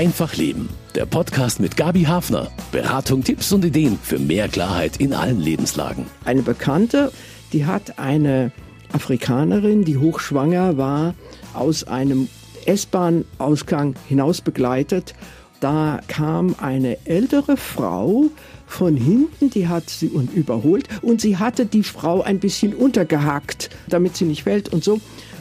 Einfach Leben. Der Podcast mit Gabi Hafner. Beratung, Tipps und Ideen für mehr Klarheit in allen Lebenslagen. Eine Bekannte, die hat eine Afrikanerin, die hochschwanger war, aus einem S-Bahn-Ausgang hinaus begleitet. Da kam eine ältere Frau von hinten, die hat sie überholt und sie hatte die Frau ein bisschen untergehackt, damit sie nicht fällt und so.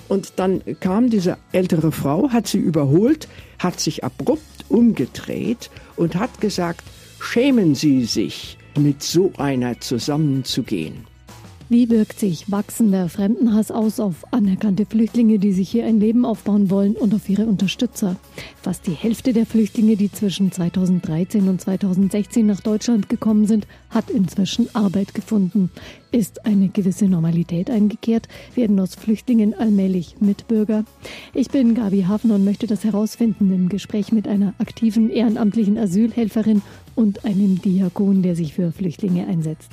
Und dann kam diese ältere Frau, hat sie überholt, hat sich abrupt umgedreht und hat gesagt, schämen Sie sich, mit so einer zusammenzugehen. Wie wirkt sich wachsender Fremdenhass aus auf anerkannte Flüchtlinge, die sich hier ein Leben aufbauen wollen und auf ihre Unterstützer? Fast die Hälfte der Flüchtlinge, die zwischen 2013 und 2016 nach Deutschland gekommen sind, hat inzwischen Arbeit gefunden. Ist eine gewisse Normalität eingekehrt? Werden aus Flüchtlingen allmählich Mitbürger? Ich bin Gabi Hafen und möchte das herausfinden im Gespräch mit einer aktiven ehrenamtlichen Asylhelferin und einem Diakon, der sich für Flüchtlinge einsetzt.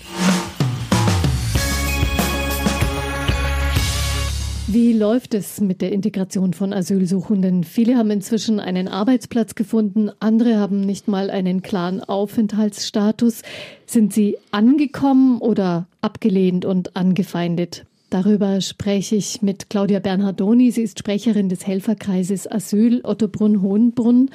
Wie läuft es mit der Integration von Asylsuchenden? Viele haben inzwischen einen Arbeitsplatz gefunden, andere haben nicht mal einen klaren Aufenthaltsstatus. Sind sie angekommen oder abgelehnt und angefeindet? Darüber spreche ich mit Claudia Bernhardoni. Sie ist Sprecherin des Helferkreises Asyl Ottobrunn-Hohenbrunn.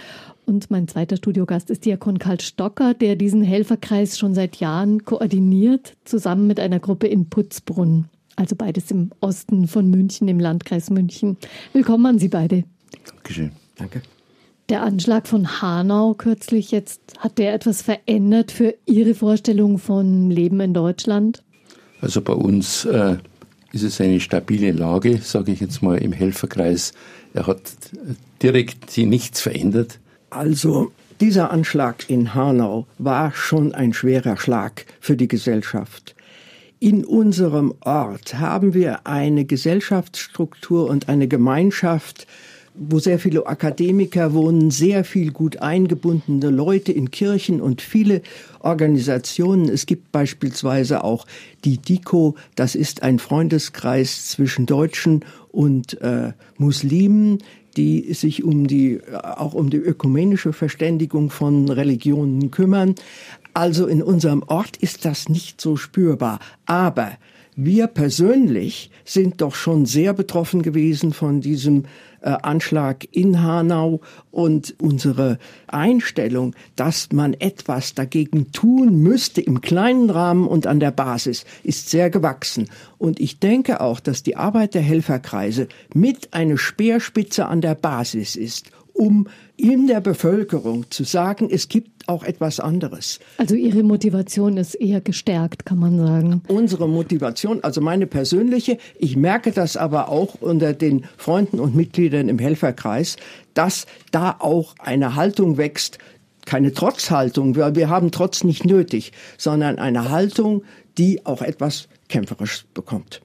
Und mein zweiter Studiogast ist Diakon Karl Stocker, der diesen Helferkreis schon seit Jahren koordiniert, zusammen mit einer Gruppe in Putzbrunn also beides im Osten von München, im Landkreis München. Willkommen an Sie beide. Dankeschön. Danke. Der Anschlag von Hanau kürzlich jetzt, hat der etwas verändert für Ihre Vorstellung von Leben in Deutschland? Also bei uns äh, ist es eine stabile Lage, sage ich jetzt mal, im Helferkreis. Er hat direkt nichts verändert. Also dieser Anschlag in Hanau war schon ein schwerer Schlag für die Gesellschaft. In unserem Ort haben wir eine Gesellschaftsstruktur und eine Gemeinschaft, wo sehr viele Akademiker wohnen, sehr viel gut eingebundene Leute in Kirchen und viele Organisationen. Es gibt beispielsweise auch die DICO, das ist ein Freundeskreis zwischen Deutschen und äh, Muslimen, die sich um die, auch um die ökumenische Verständigung von Religionen kümmern. Also in unserem Ort ist das nicht so spürbar. Aber wir persönlich sind doch schon sehr betroffen gewesen von diesem äh, Anschlag in Hanau und unsere Einstellung, dass man etwas dagegen tun müsste im kleinen Rahmen und an der Basis, ist sehr gewachsen. Und ich denke auch, dass die Arbeit der Helferkreise mit eine Speerspitze an der Basis ist um in der Bevölkerung zu sagen, es gibt auch etwas anderes. Also Ihre Motivation ist eher gestärkt, kann man sagen. Unsere Motivation, also meine persönliche, ich merke das aber auch unter den Freunden und Mitgliedern im Helferkreis, dass da auch eine Haltung wächst, keine Trotzhaltung, weil wir haben Trotz nicht nötig, sondern eine Haltung, die auch etwas kämpferisch bekommt.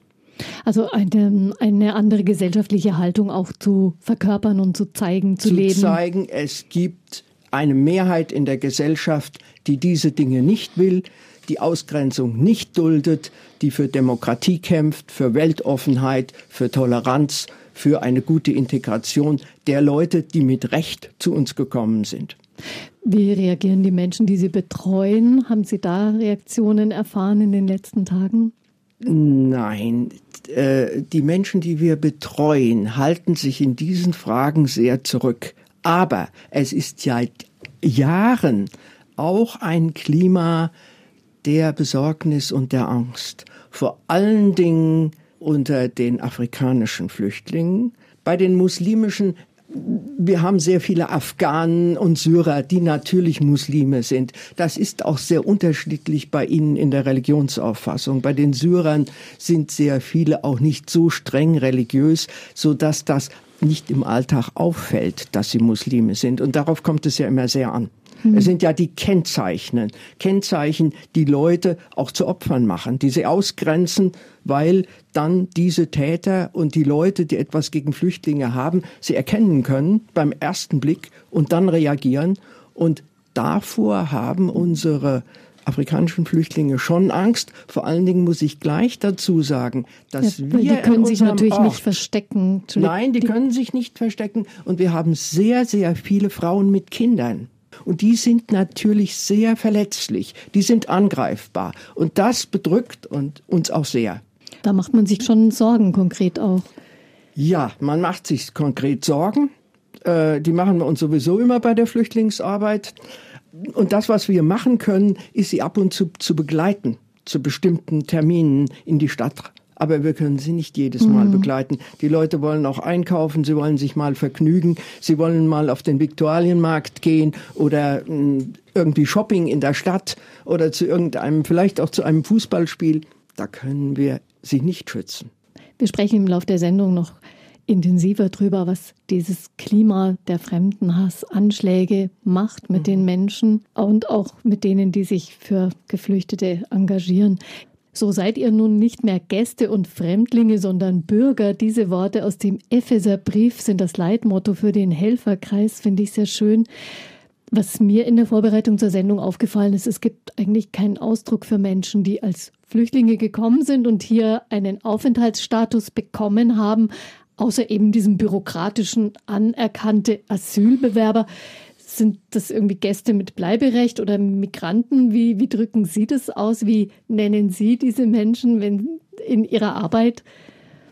Also eine, eine andere gesellschaftliche Haltung auch zu verkörpern und zu zeigen, zu, zu leben. Zu zeigen, es gibt eine Mehrheit in der Gesellschaft, die diese Dinge nicht will, die Ausgrenzung nicht duldet, die für Demokratie kämpft, für Weltoffenheit, für Toleranz, für eine gute Integration der Leute, die mit Recht zu uns gekommen sind. Wie reagieren die Menschen, die Sie betreuen? Haben Sie da Reaktionen erfahren in den letzten Tagen? Nein, äh, die Menschen, die wir betreuen, halten sich in diesen Fragen sehr zurück. Aber es ist seit Jahren auch ein Klima der Besorgnis und der Angst. Vor allen Dingen unter den afrikanischen Flüchtlingen. Bei den muslimischen wir haben sehr viele Afghanen und Syrer, die natürlich Muslime sind. Das ist auch sehr unterschiedlich bei ihnen in der Religionsauffassung. Bei den Syrern sind sehr viele auch nicht so streng religiös, so dass das nicht im Alltag auffällt, dass sie Muslime sind. Und darauf kommt es ja immer sehr an. Es sind ja die Kennzeichen, Kennzeichen, die Leute auch zu Opfern machen, die sie ausgrenzen, weil dann diese Täter und die Leute, die etwas gegen Flüchtlinge haben, sie erkennen können beim ersten Blick und dann reagieren. Und davor haben unsere afrikanischen Flüchtlinge schon Angst. Vor allen Dingen muss ich gleich dazu sagen, dass ja, wir die können sich natürlich Ort, nicht verstecken. Nein, die, die können sich nicht verstecken und wir haben sehr sehr viele Frauen mit Kindern. Und die sind natürlich sehr verletzlich, die sind angreifbar. Und das bedrückt und uns auch sehr. Da macht man sich schon Sorgen konkret auch. Ja, man macht sich konkret Sorgen. Äh, die machen wir uns sowieso immer bei der Flüchtlingsarbeit. Und das, was wir machen können, ist sie ab und zu zu begleiten zu bestimmten Terminen in die Stadt. Aber wir können sie nicht jedes Mal mhm. begleiten. Die Leute wollen auch einkaufen, sie wollen sich mal vergnügen, sie wollen mal auf den Viktualienmarkt gehen oder mh, hm, irgendwie Shopping in der Stadt oder zu irgendeinem, vielleicht auch zu einem Fußballspiel. Da können wir sie nicht schützen. Wir sprechen im Laufe der Sendung noch intensiver drüber, was dieses Klima der Fremdenhass, Anschläge macht mit mhm. den Menschen und auch mit denen, die sich für Geflüchtete engagieren. So seid ihr nun nicht mehr Gäste und Fremdlinge, sondern Bürger. Diese Worte aus dem Epheserbrief sind das Leitmotto für den Helferkreis, finde ich sehr schön. Was mir in der Vorbereitung zur Sendung aufgefallen ist, es gibt eigentlich keinen Ausdruck für Menschen, die als Flüchtlinge gekommen sind und hier einen Aufenthaltsstatus bekommen haben, außer eben diesem bürokratischen anerkannte Asylbewerber. Sind das irgendwie Gäste mit Bleiberecht oder Migranten? Wie, wie drücken Sie das aus? Wie nennen Sie diese Menschen wenn, in Ihrer Arbeit?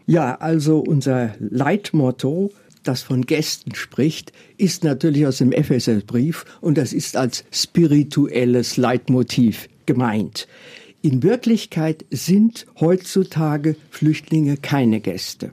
Ja, also unser Leitmotto das von Gästen spricht, ist natürlich aus dem Epheserbrief und das ist als spirituelles Leitmotiv gemeint. In Wirklichkeit sind heutzutage Flüchtlinge keine Gäste.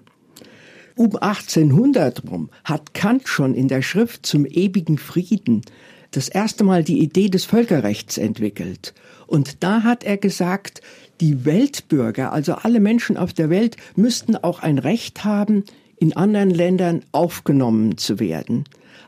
Um 1800 rum hat Kant schon in der Schrift zum ewigen Frieden das erste Mal die Idee des Völkerrechts entwickelt. Und da hat er gesagt, die Weltbürger, also alle Menschen auf der Welt, müssten auch ein Recht haben, in anderen Ländern aufgenommen zu werden.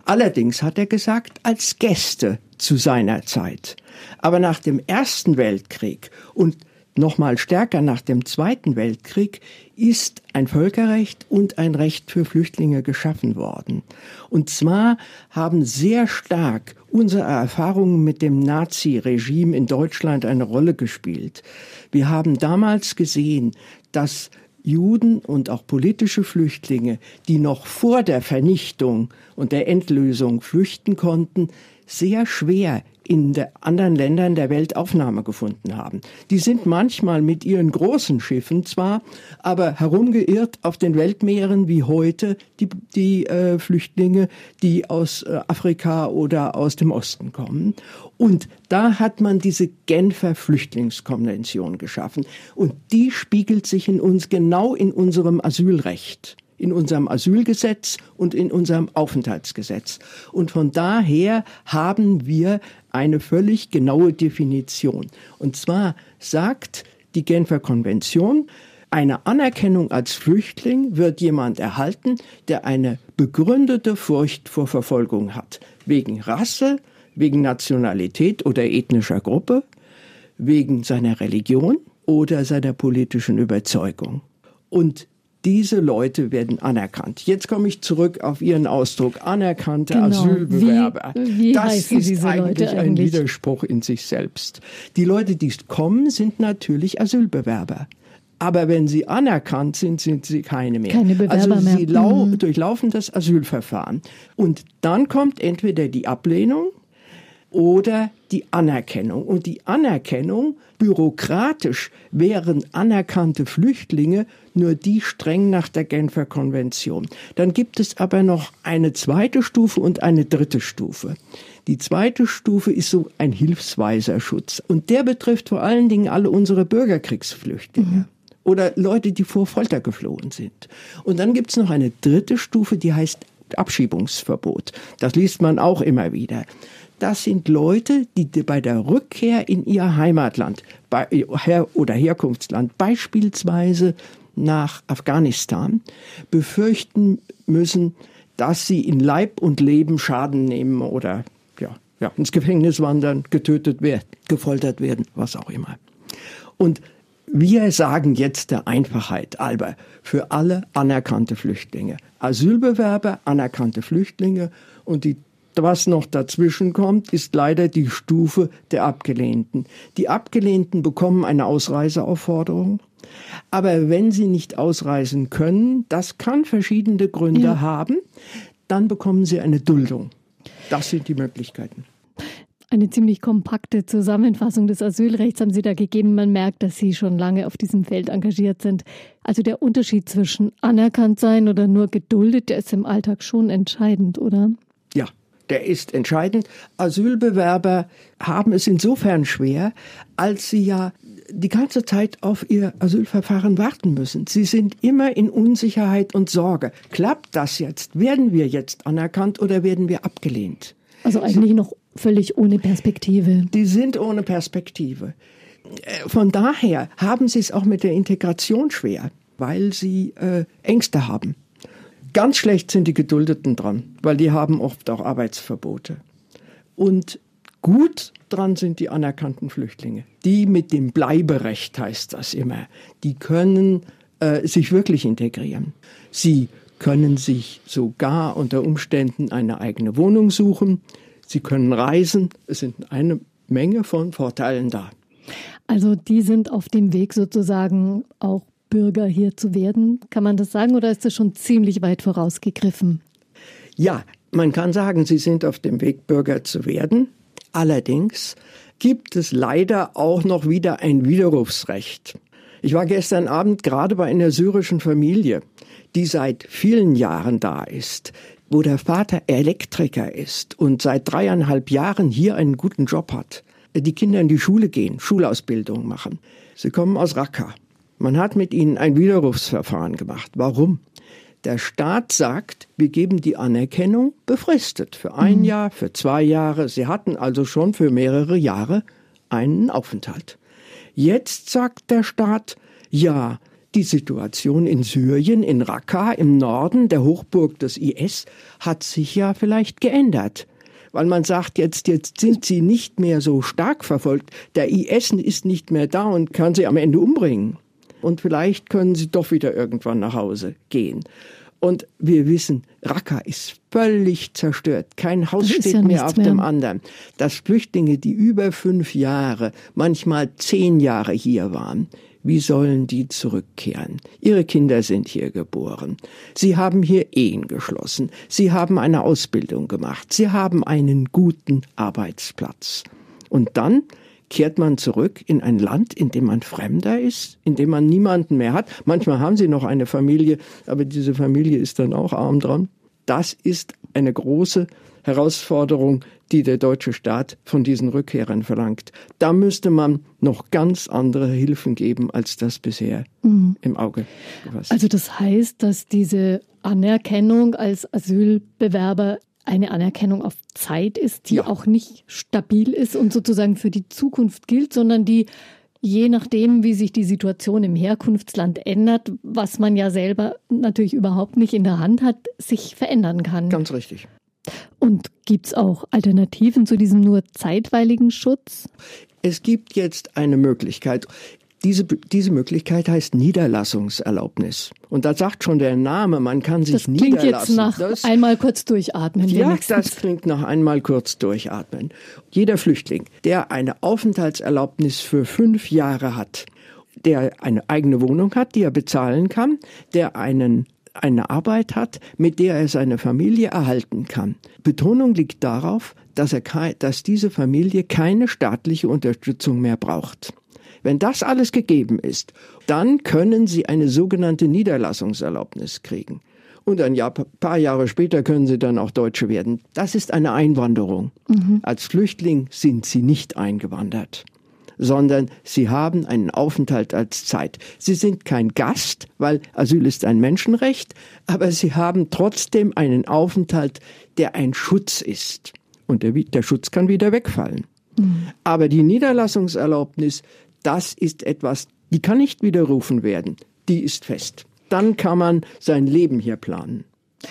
Allerdings hat er gesagt, als Gäste zu seiner Zeit. Aber nach dem Ersten Weltkrieg und noch mal stärker nach dem Zweiten Weltkrieg ist ein Völkerrecht und ein Recht für Flüchtlinge geschaffen worden. Und zwar haben sehr stark unsere Erfahrungen mit dem Nazi-Regime in Deutschland eine Rolle gespielt. Wir haben damals gesehen, dass Juden und auch politische Flüchtlinge, die noch vor der Vernichtung und der Endlösung flüchten konnten, sehr schwer in anderen Ländern der Welt Aufnahme gefunden haben. Die sind manchmal mit ihren großen Schiffen zwar, aber herumgeirrt auf den Weltmeeren wie heute die, die äh, Flüchtlinge, die aus äh, Afrika oder aus dem Osten kommen. Und da hat man diese Genfer Flüchtlingskonvention geschaffen. Und die spiegelt sich in uns genau in unserem Asylrecht in unserem Asylgesetz und in unserem Aufenthaltsgesetz. Und von daher haben wir eine völlig genaue Definition. Und zwar sagt die Genfer Konvention, eine Anerkennung als Flüchtling wird jemand erhalten, der eine begründete Furcht vor Verfolgung hat. Wegen Rasse, wegen Nationalität oder ethnischer Gruppe, wegen seiner Religion oder seiner politischen Überzeugung. Und diese Leute werden anerkannt. Jetzt komme ich zurück auf Ihren Ausdruck, anerkannte genau. Asylbewerber. Wie, wie das ist eigentlich ein eigentlich? Widerspruch in sich selbst. Die Leute, die kommen, sind natürlich Asylbewerber. Aber wenn sie anerkannt sind, sind sie keine mehr. Keine Bewerber also sie mehr. Mhm. durchlaufen das Asylverfahren. Und dann kommt entweder die Ablehnung oder die Anerkennung. Und die Anerkennung, bürokratisch wären anerkannte Flüchtlinge nur die streng nach der Genfer Konvention. Dann gibt es aber noch eine zweite Stufe und eine dritte Stufe. Die zweite Stufe ist so ein hilfsweiser Schutz. Und der betrifft vor allen Dingen alle unsere Bürgerkriegsflüchtlinge. Mhm. Oder Leute, die vor Folter geflohen sind. Und dann gibt es noch eine dritte Stufe, die heißt Abschiebungsverbot. Das liest man auch immer wieder das sind Leute, die bei der Rückkehr in ihr Heimatland oder Herkunftsland, beispielsweise nach Afghanistan, befürchten müssen, dass sie in Leib und Leben Schaden nehmen oder ja, ja, ins Gefängnis wandern, getötet werden, gefoltert werden, was auch immer. Und wir sagen jetzt der Einfachheit halber für alle anerkannte Flüchtlinge. Asylbewerber, anerkannte Flüchtlinge und die was noch dazwischen kommt, ist leider die Stufe der Abgelehnten. Die Abgelehnten bekommen eine Ausreiseaufforderung. Aber wenn sie nicht ausreisen können, das kann verschiedene Gründe ja. haben, dann bekommen sie eine Duldung. Das sind die Möglichkeiten. Eine ziemlich kompakte Zusammenfassung des Asylrechts haben Sie da gegeben. Man merkt, dass Sie schon lange auf diesem Feld engagiert sind. Also der Unterschied zwischen anerkannt sein oder nur geduldet, der ist im Alltag schon entscheidend, oder? Ja, der ist entscheidend. Asylbewerber haben es insofern schwer, als sie ja die ganze Zeit auf ihr Asylverfahren warten müssen. Sie sind immer in Unsicherheit und Sorge. Klappt das jetzt? Werden wir jetzt anerkannt oder werden wir abgelehnt? Also eigentlich noch völlig ohne Perspektive. Die sind ohne Perspektive. Äh, von daher haben sie es auch mit der Integration schwer, weil sie äh, Ängste haben. Ganz schlecht sind die Geduldeten dran, weil die haben oft auch Arbeitsverbote. Und gut dran sind die anerkannten Flüchtlinge. Die mit dem Bleiberecht heißt das immer. Die können äh, sich wirklich integrieren. Sie können sich sogar unter Umständen eine eigene Wohnung suchen. Sie können reisen. Es sind eine Menge von Vorteilen da. Also die sind auf dem Weg sozusagen auch Bürger hier zu werden. Kann man das sagen oder ist das schon ziemlich weit vorausgegriffen? Ja, man kann sagen, sie sind auf dem Weg, Bürger zu werden. Allerdings gibt es leider auch noch wieder ein Widerrufsrecht. Ich war gestern Abend gerade bei einer syrischen Familie, die seit vielen Jahren da ist, wo der Vater Elektriker ist und seit dreieinhalb Jahren hier einen guten Job hat, die Kinder in die Schule gehen, Schulausbildung machen. Sie kommen aus Raqqa. Man hat mit ihnen ein Widerrufsverfahren gemacht. Warum? Der Staat sagt, wir geben die Anerkennung befristet für ein mhm. Jahr, für zwei Jahre. Sie hatten also schon für mehrere Jahre einen Aufenthalt. Jetzt sagt der Staat, ja, die Situation in Syrien, in Raqqa, im Norden der Hochburg des IS, hat sich ja vielleicht geändert. Weil man sagt, jetzt, jetzt sind sie nicht mehr so stark verfolgt. Der IS ist nicht mehr da und kann sie am Ende umbringen. Und vielleicht können sie doch wieder irgendwann nach Hause gehen. Und wir wissen, Raqqa ist völlig zerstört. Kein Haus steht ja mehr auf mehr. dem anderen. Dass Flüchtlinge, die über fünf Jahre, manchmal zehn Jahre hier waren, wie sollen die zurückkehren? Ihre Kinder sind hier geboren. Sie haben hier Ehen geschlossen. Sie haben eine Ausbildung gemacht. Sie haben einen guten Arbeitsplatz. Und dann kehrt man zurück in ein Land, in dem man Fremder ist, in dem man niemanden mehr hat. Manchmal haben sie noch eine Familie, aber diese Familie ist dann auch arm dran. Das ist eine große Herausforderung, die der deutsche Staat von diesen Rückkehrern verlangt. Da müsste man noch ganz andere Hilfen geben, als das bisher mhm. im Auge gefasst. Also das heißt, dass diese Anerkennung als Asylbewerber eine Anerkennung auf Zeit ist, die ja. auch nicht stabil ist und sozusagen für die Zukunft gilt, sondern die je nachdem, wie sich die Situation im Herkunftsland ändert, was man ja selber natürlich überhaupt nicht in der Hand hat, sich verändern kann. Ganz richtig. Und gibt es auch Alternativen zu diesem nur zeitweiligen Schutz? Es gibt jetzt eine Möglichkeit. Diese, diese Möglichkeit heißt Niederlassungserlaubnis. Und da sagt schon der Name, man kann sich das klingt niederlassen. Jetzt nach das, einmal kurz durchatmen. Ja, wenigstens. das klingt nach einmal kurz durchatmen. Jeder Flüchtling, der eine Aufenthaltserlaubnis für fünf Jahre hat, der eine eigene Wohnung hat, die er bezahlen kann, der einen eine Arbeit hat, mit der er seine Familie erhalten kann. Betonung liegt darauf, dass, er, dass diese Familie keine staatliche Unterstützung mehr braucht. Wenn das alles gegeben ist, dann können Sie eine sogenannte Niederlassungserlaubnis kriegen. Und ein Jahr, paar Jahre später können Sie dann auch Deutsche werden. Das ist eine Einwanderung. Mhm. Als Flüchtling sind Sie nicht eingewandert sondern sie haben einen Aufenthalt als Zeit. Sie sind kein Gast, weil Asyl ist ein Menschenrecht, aber sie haben trotzdem einen Aufenthalt, der ein Schutz ist. Und der, der Schutz kann wieder wegfallen. Mhm. Aber die Niederlassungserlaubnis, das ist etwas, die kann nicht widerrufen werden. Die ist fest. Dann kann man sein Leben hier planen.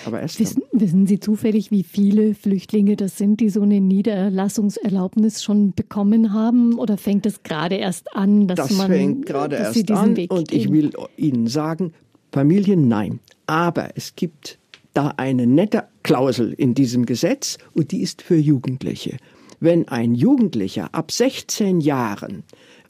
Aber erst wissen, wissen Sie zufällig, wie viele Flüchtlinge das sind, die so eine Niederlassungserlaubnis schon bekommen haben? Oder fängt es gerade erst an, dass das man. Das fängt gerade erst an. Weg und ich will Ihnen sagen, Familien nein. Aber es gibt da eine nette Klausel in diesem Gesetz und die ist für Jugendliche. Wenn ein Jugendlicher ab 16 Jahren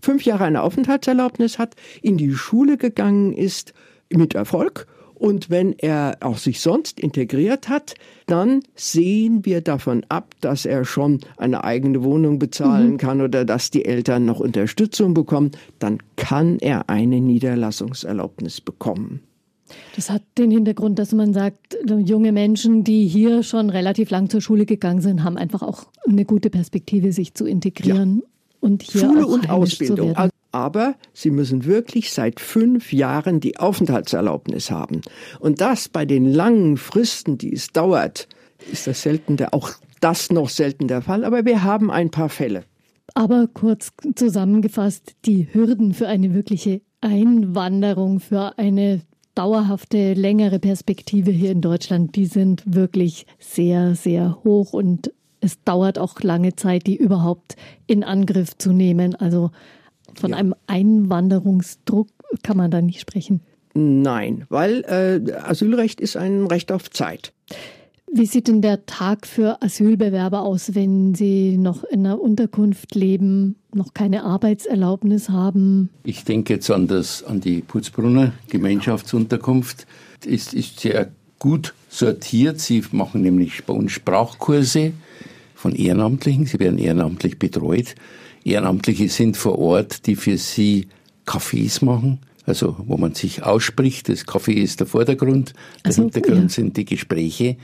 fünf Jahre eine Aufenthaltserlaubnis hat, in die Schule gegangen ist mit Erfolg und wenn er auch sich sonst integriert hat, dann sehen wir davon ab, dass er schon eine eigene Wohnung bezahlen mhm. kann oder dass die Eltern noch Unterstützung bekommen. Dann kann er eine Niederlassungserlaubnis bekommen. Das hat den Hintergrund, dass man sagt, junge Menschen, die hier schon relativ lang zur Schule gegangen sind, haben einfach auch eine gute Perspektive, sich zu integrieren ja. Und hier Schule und Ausbildung. Aber sie müssen wirklich seit fünf Jahren die Aufenthaltserlaubnis haben. Und das bei den langen Fristen, die es dauert, ist das selten der, auch das noch selten der Fall. Aber wir haben ein paar Fälle. Aber kurz zusammengefasst, die Hürden für eine wirkliche Einwanderung, für eine dauerhafte, längere Perspektive hier in Deutschland, die sind wirklich sehr, sehr hoch und es dauert auch lange Zeit, die überhaupt in Angriff zu nehmen. Also von ja. einem Einwanderungsdruck kann man da nicht sprechen. Nein, weil äh, Asylrecht ist ein Recht auf Zeit. Wie sieht denn der Tag für Asylbewerber aus, wenn sie noch in einer Unterkunft leben, noch keine Arbeitserlaubnis haben? Ich denke jetzt an, das, an die Putzbrunner Gemeinschaftsunterkunft. Ist, ist sehr gut sortiert. Sie machen nämlich bei uns Sprachkurse von Ehrenamtlichen. Sie werden ehrenamtlich betreut. Ehrenamtliche sind vor Ort, die für sie Cafés machen, also wo man sich ausspricht. Das Kaffee ist der Vordergrund, der also, Hintergrund ja. sind die Gespräche,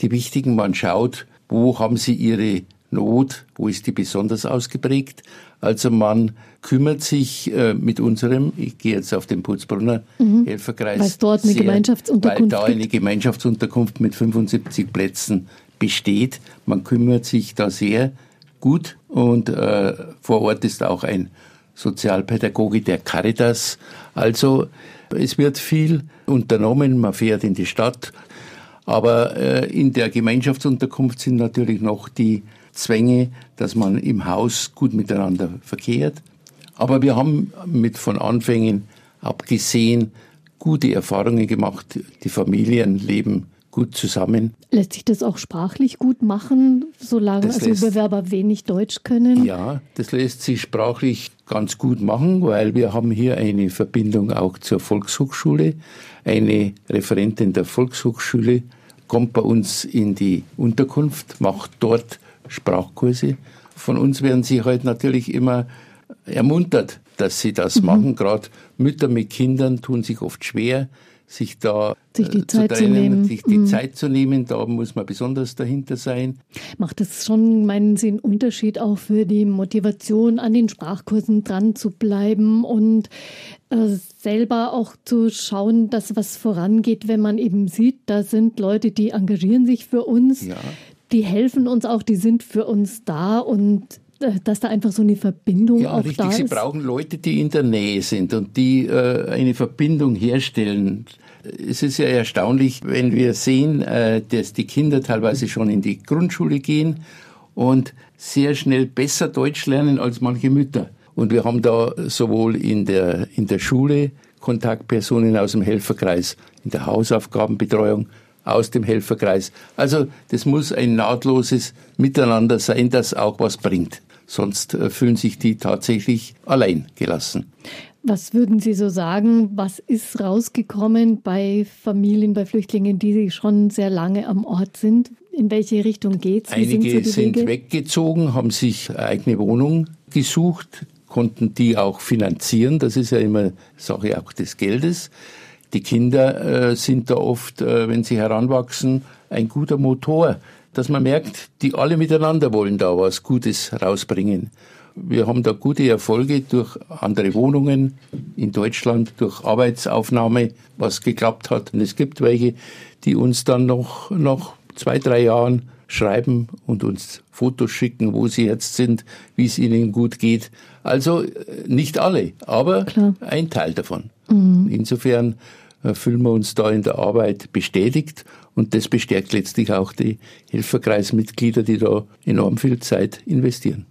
die wichtigen. Man schaut, wo haben sie ihre Not, wo ist die besonders ausgeprägt. Also man kümmert sich äh, mit unserem, ich gehe jetzt auf den Putzbrunner mhm. Helferkreis, weil dort eine sehr, Gemeinschaftsunterkunft weil da eine Gemeinschaftsunterkunft mit 75 Plätzen besteht. Man kümmert sich da sehr gut und äh, vor Ort ist auch ein Sozialpädagoge der Caritas. Also es wird viel unternommen, man fährt in die Stadt, aber äh, in der Gemeinschaftsunterkunft sind natürlich noch die Zwänge, dass man im Haus gut miteinander verkehrt. Aber wir haben mit von Anfängen abgesehen gute Erfahrungen gemacht. Die Familien leben gut zusammen. Lässt sich das auch sprachlich gut machen, solange das also Bewerber wenig Deutsch können? Ja, das lässt sich sprachlich ganz gut machen, weil wir haben hier eine Verbindung auch zur Volkshochschule. Eine Referentin der Volkshochschule kommt bei uns in die Unterkunft, macht dort Sprachkurse. Von uns werden sie halt natürlich immer ermuntert, dass sie das mhm. machen. Gerade Mütter mit Kindern tun sich oft schwer, sich da sich die, äh, Zeit, zu trennen, zu nehmen. sich die mhm. Zeit zu nehmen. Da muss man besonders dahinter sein. Macht es schon, meinen Sie, einen Unterschied auch für die Motivation, an den Sprachkursen dran zu bleiben und äh, selber auch zu schauen, dass was vorangeht, wenn man eben sieht, da sind Leute, die engagieren sich für uns, ja. die helfen uns auch, die sind für uns da und dass da einfach so eine Verbindung ja, auch richtig. da ist. Sie brauchen Leute, die in der Nähe sind und die äh, eine Verbindung herstellen. Es ist ja erstaunlich, wenn wir sehen, äh, dass die Kinder teilweise schon in die Grundschule gehen und sehr schnell besser Deutsch lernen als manche Mütter. Und wir haben da sowohl in der, in der Schule Kontaktpersonen aus dem Helferkreis, in der Hausaufgabenbetreuung aus dem Helferkreis. Also das muss ein nahtloses Miteinander sein, das auch was bringt. Sonst äh, fühlen sich die tatsächlich allein gelassen. Was würden Sie so sagen? Was ist rausgekommen bei Familien, bei Flüchtlingen, die schon sehr lange am Ort sind? In welche Richtung geht es? Einige sind, so sind weggezogen, haben sich eigene Wohnung gesucht, konnten die auch finanzieren. Das ist ja immer Sache auch des Geldes. Die Kinder äh, sind da oft, äh, wenn sie heranwachsen, ein guter Motor, dass man merkt, die alle miteinander wollen da was Gutes rausbringen. Wir haben da gute Erfolge durch andere Wohnungen in Deutschland, durch Arbeitsaufnahme, was geklappt hat. Und es gibt welche, die uns dann noch nach zwei, drei Jahren schreiben und uns Fotos schicken, wo sie jetzt sind, wie es ihnen gut geht. Also äh, nicht alle, aber Klar. ein Teil davon. Mhm. Insofern fühlen wir uns da in der Arbeit bestätigt und das bestärkt letztlich auch die Helferkreismitglieder, die da enorm viel Zeit investieren.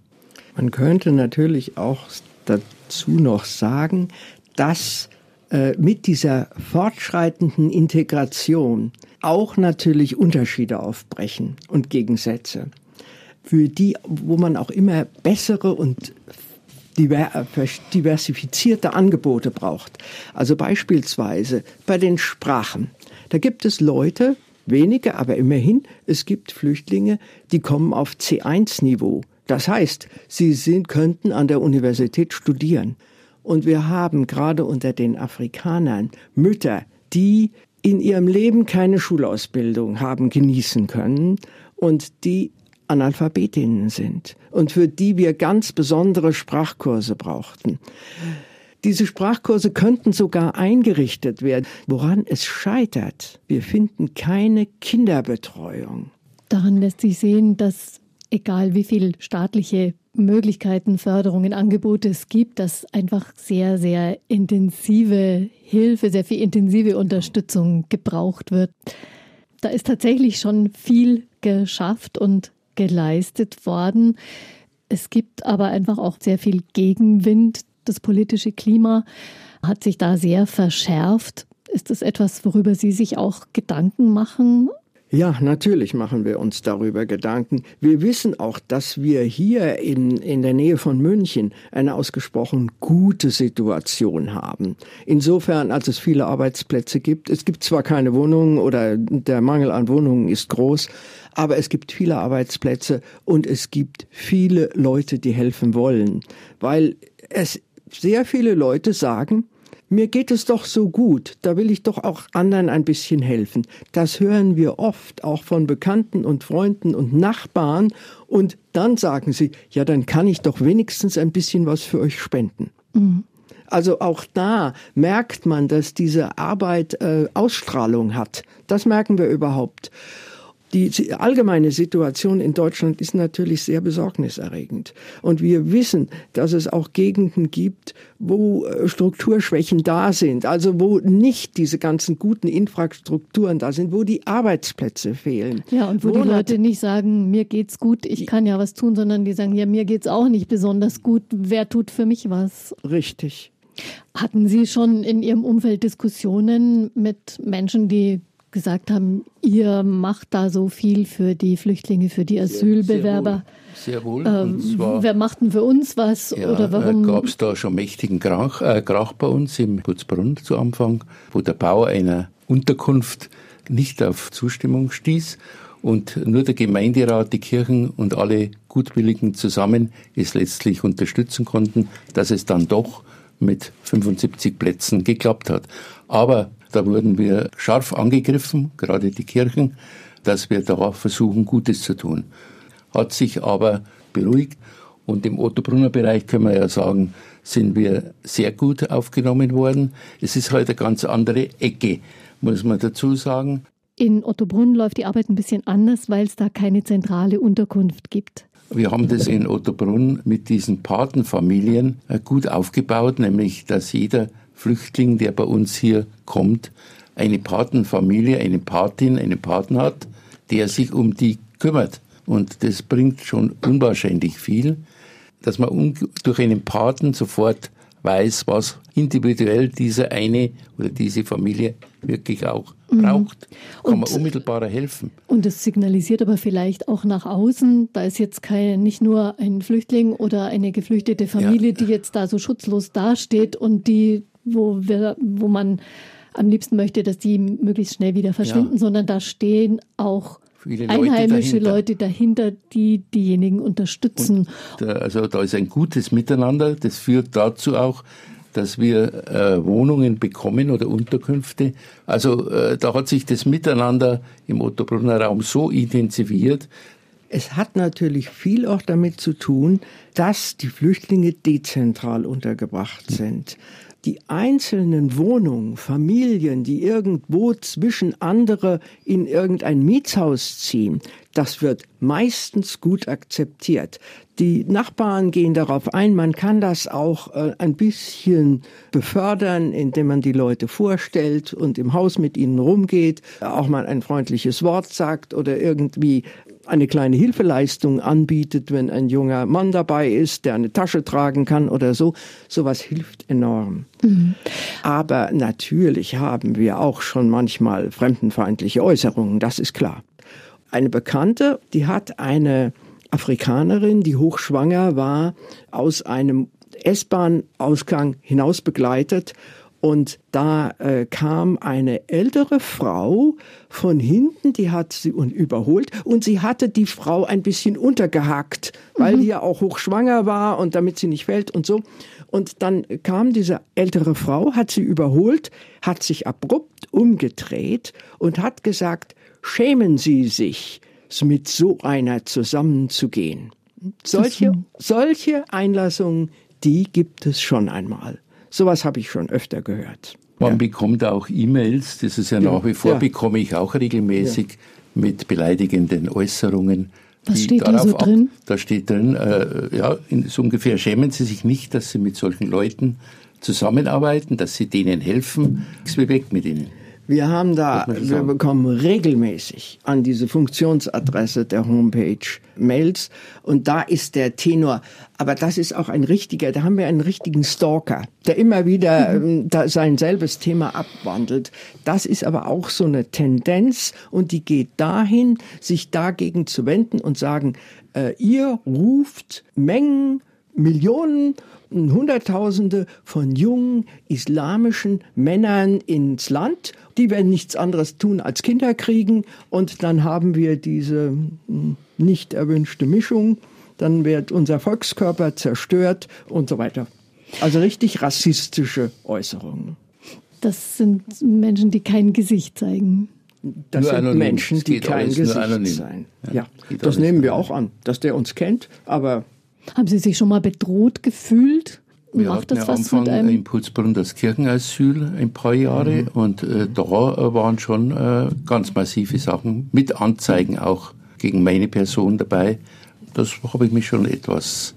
Man könnte natürlich auch dazu noch sagen, dass äh, mit dieser fortschreitenden Integration auch natürlich Unterschiede aufbrechen und Gegensätze, für die, wo man auch immer bessere und diversifizierte Angebote braucht. Also beispielsweise bei den Sprachen. Da gibt es Leute, wenige, aber immerhin, es gibt Flüchtlinge, die kommen auf C1-Niveau. Das heißt, sie sind, könnten an der Universität studieren. Und wir haben gerade unter den Afrikanern Mütter, die in ihrem Leben keine Schulausbildung haben genießen können und die Analphabetinnen sind und für die wir ganz besondere Sprachkurse brauchten. Diese Sprachkurse könnten sogar eingerichtet werden. Woran es scheitert, wir finden keine Kinderbetreuung. Daran lässt sich sehen, dass egal wie viel staatliche Möglichkeiten, Förderungen, Angebote es gibt, dass einfach sehr, sehr intensive Hilfe, sehr viel intensive Unterstützung gebraucht wird. Da ist tatsächlich schon viel geschafft und geleistet worden. Es gibt aber einfach auch sehr viel Gegenwind. Das politische Klima hat sich da sehr verschärft. Ist das etwas, worüber Sie sich auch Gedanken machen? Ja, natürlich machen wir uns darüber Gedanken. Wir wissen auch, dass wir hier in, in der Nähe von München eine ausgesprochen gute Situation haben. Insofern, als es viele Arbeitsplätze gibt. Es gibt zwar keine Wohnungen oder der Mangel an Wohnungen ist groß, aber es gibt viele Arbeitsplätze und es gibt viele Leute, die helfen wollen, weil es sehr viele Leute sagen, mir geht es doch so gut, da will ich doch auch anderen ein bisschen helfen. Das hören wir oft, auch von Bekannten und Freunden und Nachbarn. Und dann sagen sie, ja, dann kann ich doch wenigstens ein bisschen was für euch spenden. Mhm. Also auch da merkt man, dass diese Arbeit äh, Ausstrahlung hat. Das merken wir überhaupt. Die allgemeine Situation in Deutschland ist natürlich sehr besorgniserregend. Und wir wissen, dass es auch Gegenden gibt, wo äh, Strukturschwächen da sind, also wo nicht diese ganzen guten Infrastrukturen da sind, wo die Arbeitsplätze fehlen. Ja, und wo Monate. die Leute nicht sagen, mir geht's gut, ich kann ja was tun, sondern die sagen, ja, mir geht's auch nicht besonders gut, wer tut für mich was? Richtig. Hatten Sie schon in Ihrem Umfeld Diskussionen mit Menschen, die gesagt haben, ihr macht da so viel für die Flüchtlinge, für die Asylbewerber. Sehr, sehr wohl. Ähm, zwar, wer macht denn für uns was? Ja, oder warum? Gab es da schon mächtigen Krach, äh, Krach bei uns im Putzbrunn zu Anfang, wo der Bau einer Unterkunft nicht auf Zustimmung stieß und nur der Gemeinderat, die Kirchen und alle Gutwilligen zusammen es letztlich unterstützen konnten, dass es dann doch mit 75 Plätzen geklappt hat. Aber da wurden wir scharf angegriffen, gerade die Kirchen, dass wir da versuchen, Gutes zu tun. Hat sich aber beruhigt und im Ottobrunner Bereich können wir ja sagen, sind wir sehr gut aufgenommen worden. Es ist halt eine ganz andere Ecke, muss man dazu sagen. In Ottobrunn läuft die Arbeit ein bisschen anders, weil es da keine zentrale Unterkunft gibt. Wir haben das in Ottobrunn mit diesen Patenfamilien äh, gut aufgebaut, nämlich dass jeder Flüchtling, der bei uns hier kommt, eine Patenfamilie, eine Patin, einen Paten hat, der sich um die kümmert. Und das bringt schon unwahrscheinlich viel, dass man durch einen Paten sofort weiß, was individuell dieser eine oder diese Familie wirklich auch mhm. braucht. Kann und, man unmittelbarer helfen. Und das signalisiert aber vielleicht auch nach außen, da ist jetzt kein, nicht nur ein Flüchtling oder eine geflüchtete Familie, ja. die jetzt da so schutzlos dasteht und die wo, wir, wo man am liebsten möchte, dass die möglichst schnell wieder verschwinden, ja. sondern da stehen auch Leute einheimische dahinter. Leute dahinter, die diejenigen unterstützen. Da, also da ist ein gutes Miteinander. Das führt dazu auch, dass wir äh, Wohnungen bekommen oder Unterkünfte. Also äh, da hat sich das Miteinander im Ottobrunner Raum so intensiviert. Es hat natürlich viel auch damit zu tun, dass die Flüchtlinge dezentral untergebracht sind die einzelnen Wohnungen, Familien, die irgendwo zwischen andere in irgendein Mietshaus ziehen, das wird meistens gut akzeptiert. Die Nachbarn gehen darauf ein, man kann das auch äh, ein bisschen befördern, indem man die Leute vorstellt und im Haus mit ihnen rumgeht, auch mal ein freundliches Wort sagt oder irgendwie eine kleine Hilfeleistung anbietet, wenn ein junger Mann dabei ist, der eine Tasche tragen kann oder so. Sowas hilft enorm. Mhm. Aber natürlich haben wir auch schon manchmal fremdenfeindliche Äußerungen, das ist klar. Eine Bekannte, die hat eine Afrikanerin, die hochschwanger war, aus einem S-Bahn-Ausgang hinaus begleitet und da äh, kam eine ältere Frau von hinten, die hat sie überholt und sie hatte die Frau ein bisschen untergehackt, weil mhm. die ja auch hochschwanger war und damit sie nicht fällt und so. Und dann kam diese ältere Frau, hat sie überholt, hat sich abrupt umgedreht und hat gesagt, schämen Sie sich, mit so einer zusammenzugehen. Solche, solche Einlassungen, die gibt es schon einmal. Sowas habe ich schon öfter gehört. Man ja. bekommt auch E-Mails, das ist ja, ja, nach wie vor, ja. bekomme ich auch regelmäßig mit beleidigenden Äußerungen. Was steht da so drin? Ab, da steht drin, äh, ja, so ungefähr, schämen Sie sich nicht, dass Sie mit solchen Leuten zusammenarbeiten, dass Sie denen helfen. Nichts wie weg mit ihnen. Wir haben da, wir bekommen regelmäßig an diese Funktionsadresse der Homepage Mails und da ist der Tenor. Aber das ist auch ein richtiger, da haben wir einen richtigen Stalker, der immer wieder mhm. Ähm, sein selbes Thema abwandelt. Das ist aber auch so eine Tendenz und die geht dahin, sich dagegen zu wenden und sagen, äh, ihr ruft Mengen, Millionen Hunderttausende von jungen islamischen Männern ins Land. Die werden nichts anderes tun als Kinder kriegen und dann haben wir diese hm, nicht erwünschte Mischung. Dann wird unser Volkskörper zerstört und so weiter. Also richtig rassistische Äußerungen. Das sind Menschen, die kein Gesicht zeigen. Das nur sind anonym. Menschen, die kein Gesicht zeigen. Ja, ja das nehmen wir auch an, dass der uns kennt, aber haben Sie sich schon mal bedroht gefühlt? Wir Macht hatten das ja was Anfang in Putzbrunn das Kirchenasyl ein paar Jahre mhm. und äh, da äh, waren schon äh, ganz massive Sachen mit Anzeigen auch gegen meine Person dabei. Das habe ich mich schon etwas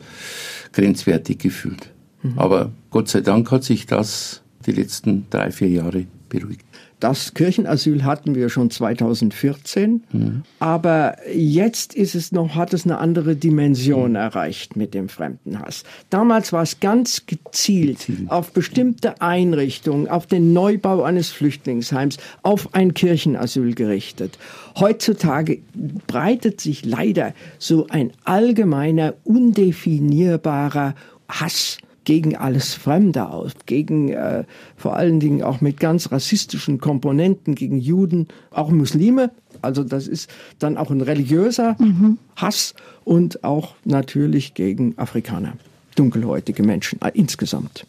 grenzwertig gefühlt. Mhm. Aber Gott sei Dank hat sich das die letzten drei, vier Jahre beruhigt. Das Kirchenasyl hatten wir schon 2014, mhm. aber jetzt ist es noch, hat es eine andere Dimension mhm. erreicht mit dem Fremdenhass. Damals war es ganz gezielt, gezielt auf bestimmte Einrichtungen, auf den Neubau eines Flüchtlingsheims, auf ein Kirchenasyl gerichtet. Heutzutage breitet sich leider so ein allgemeiner, undefinierbarer Hass gegen alles Fremde aus, gegen äh, vor allen Dingen auch mit ganz rassistischen Komponenten gegen Juden, auch Muslime. Also das ist dann auch ein religiöser mhm. Hass und auch natürlich gegen Afrikaner, dunkelhäutige Menschen äh, insgesamt.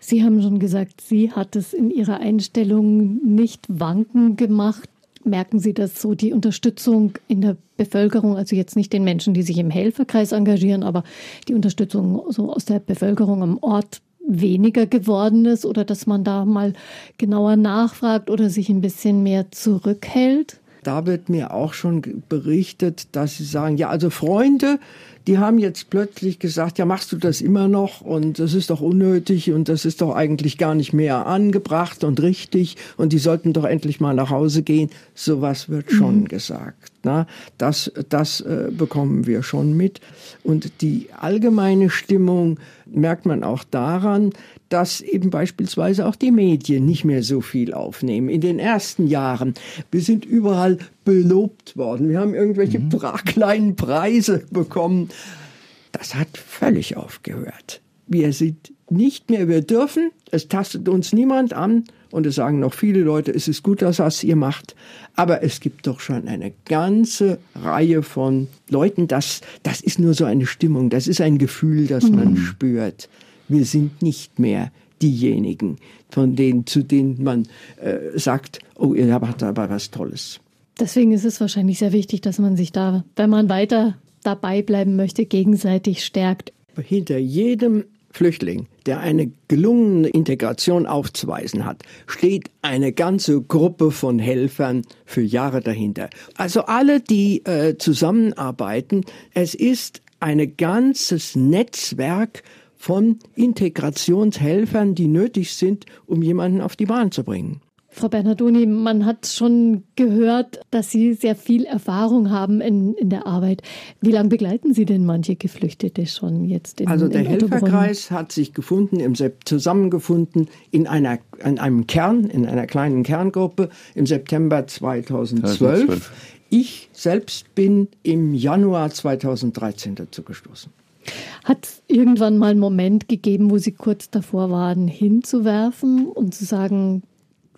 Sie haben schon gesagt, Sie hat es in Ihrer Einstellung nicht wanken gemacht. Merken Sie das so, die Unterstützung in der Bevölkerung, also jetzt nicht den Menschen, die sich im Helferkreis engagieren, aber die Unterstützung so aus der Bevölkerung am Ort weniger geworden ist oder dass man da mal genauer nachfragt oder sich ein bisschen mehr zurückhält? Da wird mir auch schon berichtet, dass sie sagen, ja, also Freunde, die haben jetzt plötzlich gesagt, ja, machst du das immer noch und das ist doch unnötig und das ist doch eigentlich gar nicht mehr angebracht und richtig und die sollten doch endlich mal nach Hause gehen. Sowas wird schon mhm. gesagt. Na, das das äh, bekommen wir schon mit. Und die allgemeine Stimmung merkt man auch daran, dass eben beispielsweise auch die Medien nicht mehr so viel aufnehmen. In den ersten Jahren, wir sind überall belobt worden. Wir haben irgendwelche mhm. kleinen Preise bekommen. Das hat völlig aufgehört. Wir sind nicht mehr, wir dürfen, es tastet uns niemand an und es sagen noch viele Leute, es ist gut, dass das ihr macht, aber es gibt doch schon eine ganze Reihe von Leuten, das, das ist nur so eine Stimmung, das ist ein Gefühl, das mhm. man spürt. Wir sind nicht mehr diejenigen, von denen, zu denen man äh, sagt, oh, ihr habt aber was Tolles. Deswegen ist es wahrscheinlich sehr wichtig, dass man sich da, wenn man weiter dabei bleiben möchte, gegenseitig stärkt. Hinter jedem Flüchtling, der eine gelungene Integration aufzuweisen hat, steht eine ganze Gruppe von Helfern für Jahre dahinter. Also alle, die äh, zusammenarbeiten, es ist ein ganzes Netzwerk von Integrationshelfern, die nötig sind, um jemanden auf die Bahn zu bringen. Frau Bernardoni, man hat schon gehört, dass Sie sehr viel Erfahrung haben in, in der Arbeit. Wie lange begleiten Sie denn manche Geflüchtete schon jetzt? In, also der in Helferkreis hat sich gefunden, im zusammengefunden in, einer, in einem Kern, in einer kleinen Kerngruppe im September 2012. 2012. Ich selbst bin im Januar 2013 dazu gestoßen. Hat es irgendwann mal einen Moment gegeben, wo Sie kurz davor waren, hinzuwerfen und zu sagen,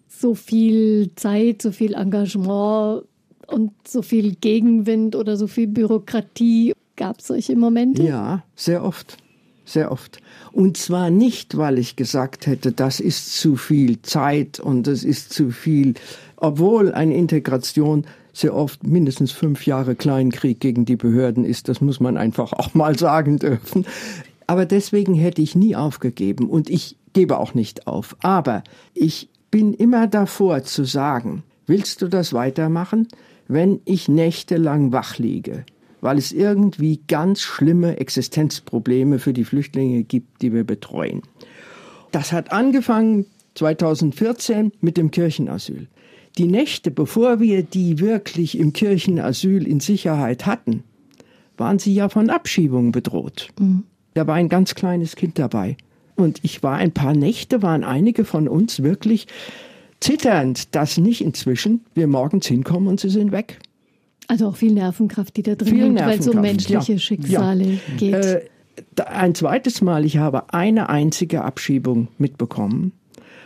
so viel Zeit, so viel Engagement und so viel Gegenwind oder so viel Bürokratie. Gab es solche Momente? Ja, sehr oft. Sehr oft. Und zwar nicht, weil ich gesagt hätte, das ist zu viel Zeit und das ist zu viel, obwohl eine Integration sehr oft mindestens fünf Jahre Kleinkrieg gegen die Behörden ist. Das muss man einfach auch mal sagen dürfen. Aber deswegen hätte ich nie aufgegeben und ich gebe auch nicht auf. Aber ich bin immer davor zu sagen, willst du das weitermachen, wenn ich nächtelang wach liege, weil es irgendwie ganz schlimme Existenzprobleme für die Flüchtlinge gibt, die wir betreuen. Das hat angefangen 2014 mit dem Kirchenasyl. Die Nächte, bevor wir die wirklich im Kirchenasyl in Sicherheit hatten, waren sie ja von Abschiebung bedroht. Mhm. Da war ein ganz kleines Kind dabei. Und ich war ein paar Nächte, waren einige von uns wirklich zitternd, dass nicht inzwischen wir morgens hinkommen und sie sind weg. Also auch viel Nervenkraft, die da drin liegt, weil es um menschliche ja, Schicksale ja. geht. Äh, ein zweites Mal, ich habe eine einzige Abschiebung mitbekommen.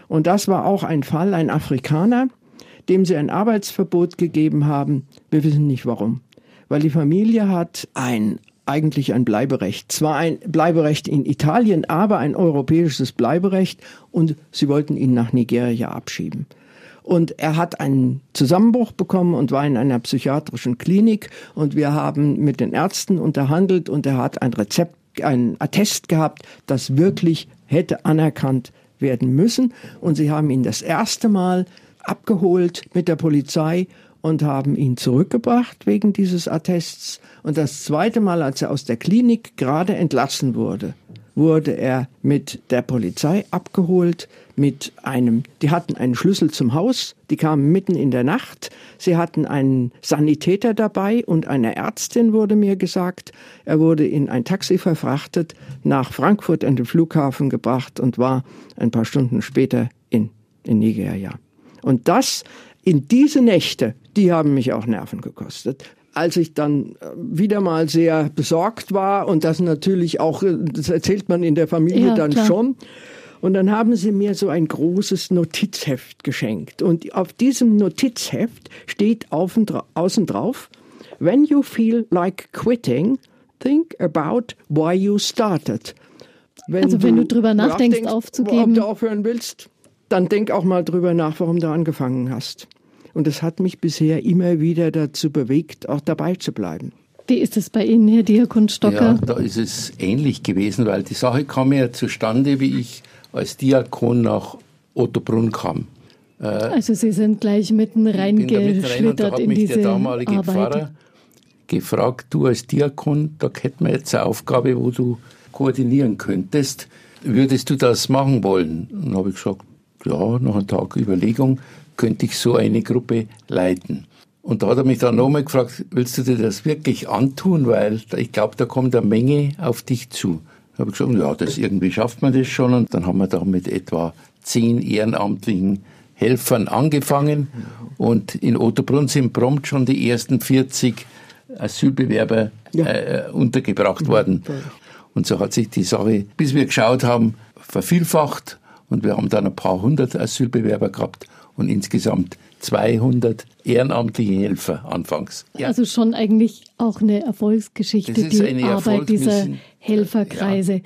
Und das war auch ein Fall, ein Afrikaner, dem sie ein Arbeitsverbot gegeben haben. Wir wissen nicht warum. Weil die Familie hat ein eigentlich ein Bleiberecht. Zwar ein Bleiberecht in Italien, aber ein europäisches Bleiberecht und sie wollten ihn nach Nigeria abschieben. Und er hat einen Zusammenbruch bekommen und war in einer psychiatrischen Klinik und wir haben mit den Ärzten unterhandelt und er hat ein Rezept, ein Attest gehabt, das wirklich hätte anerkannt werden müssen und sie haben ihn das erste Mal abgeholt mit der Polizei und haben ihn zurückgebracht wegen dieses Attests. Und das zweite Mal, als er aus der Klinik gerade entlassen wurde, wurde er mit der Polizei abgeholt, mit einem, die hatten einen Schlüssel zum Haus, die kamen mitten in der Nacht, sie hatten einen Sanitäter dabei und eine Ärztin wurde mir gesagt, er wurde in ein Taxi verfrachtet, nach Frankfurt an den Flughafen gebracht und war ein paar Stunden später in, in Nigeria. Und das in diese Nächte, die haben mich auch Nerven gekostet als ich dann äh, wieder mal sehr besorgt war und das natürlich auch, äh, das erzählt man in der Familie ja, dann klar. schon. Und dann haben sie mir so ein großes Notizheft geschenkt. Und auf diesem Notizheft steht außen drauf, When you feel like quitting, think about why you started. Wenn also wenn du, du drüber nachdenkst, aufzugeben. Ob du aufhören willst, dann denk auch mal drüber nach, warum du angefangen hast. Und es hat mich bisher immer wieder dazu bewegt, auch dabei zu bleiben. Wie ist es bei Ihnen, Herr Diakon Stocker? Ja, da ist es ähnlich gewesen, weil die Sache kam ja zustande, wie ich als Diakon nach Ottobrunn kam. Äh, also Sie sind gleich mitten reingeschlittert rein in mich diese der damalige Arbeit. Pfarrer gefragt, du als Diakon, da hätten wir jetzt eine Aufgabe, wo du koordinieren könntest. Würdest du das machen wollen? Und dann habe ich gesagt, ja, nach einem Tag Überlegung könnte ich so eine Gruppe leiten. Und da hat er mich dann nochmal gefragt, willst du dir das wirklich antun? Weil ich glaube, da kommt eine Menge auf dich zu. Da habe ich gesagt, ja, das irgendwie schafft man das schon. Und dann haben wir da mit etwa zehn ehrenamtlichen Helfern angefangen. Und in Ottobrunn sind prompt schon die ersten 40 Asylbewerber ja. äh, untergebracht worden. Und so hat sich die Sache, bis wir geschaut haben, vervielfacht. Und wir haben dann ein paar hundert Asylbewerber gehabt und insgesamt 200 ehrenamtliche Helfer anfangs. Ja. Also schon eigentlich auch eine Erfolgsgeschichte, die eine Arbeit dieser Helferkreise. Ja.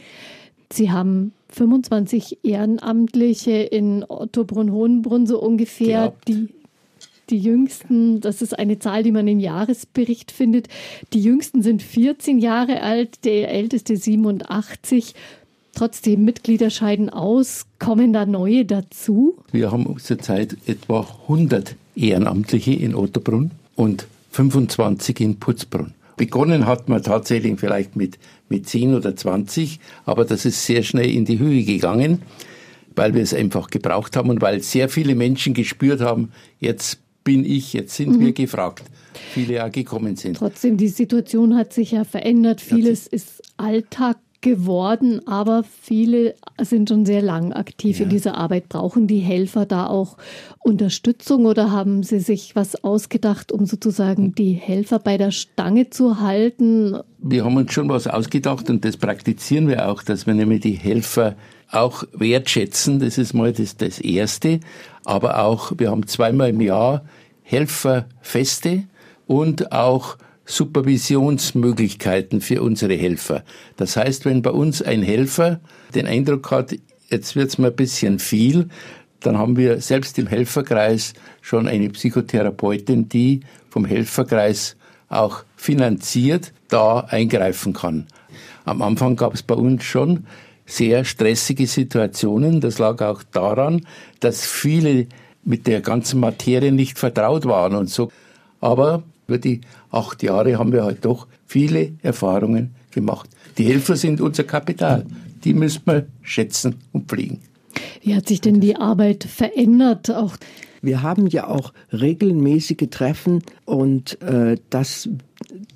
Sie haben 25 Ehrenamtliche in Ottobrunn-Hohenbrunn so ungefähr, die die jüngsten, das ist eine Zahl, die man im Jahresbericht findet. Die jüngsten sind 14 Jahre alt, der älteste 87. Trotzdem, Mitglieder scheiden aus. Kommen da neue dazu? Wir haben zurzeit etwa 100 Ehrenamtliche in Otterbrunn und 25 in Putzbrunn. Begonnen hat man tatsächlich vielleicht mit, mit 10 oder 20, aber das ist sehr schnell in die Höhe gegangen. weil wir es einfach gebraucht haben und weil sehr viele Menschen gespürt haben, jetzt bin ich, jetzt sind mhm. wir gefragt. Viele ja gekommen sind. Trotzdem, die Situation hat sich ja verändert. Vieles ist Alltag geworden, aber viele sind schon sehr lang aktiv ja. in dieser Arbeit. Brauchen die Helfer da auch Unterstützung oder haben sie sich was ausgedacht, um sozusagen die Helfer bei der Stange zu halten? Wir haben uns schon was ausgedacht und das praktizieren wir auch, dass wir nämlich die Helfer auch wertschätzen. Das ist mal das, das Erste. Aber auch, wir haben zweimal im Jahr Helferfeste und auch Supervisionsmöglichkeiten für unsere Helfer. Das heißt, wenn bei uns ein Helfer den Eindruck hat, jetzt wird's mir ein bisschen viel, dann haben wir selbst im Helferkreis schon eine Psychotherapeutin, die vom Helferkreis auch finanziert da eingreifen kann. Am Anfang gab es bei uns schon sehr stressige Situationen. Das lag auch daran, dass viele mit der ganzen Materie nicht vertraut waren und so. Aber über die acht Jahre haben wir halt doch viele Erfahrungen gemacht. Die Helfer sind unser Kapital. Die müssen wir schätzen und pflegen. Wie hat sich denn die Arbeit verändert? Auch wir haben ja auch regelmäßige Treffen und äh, das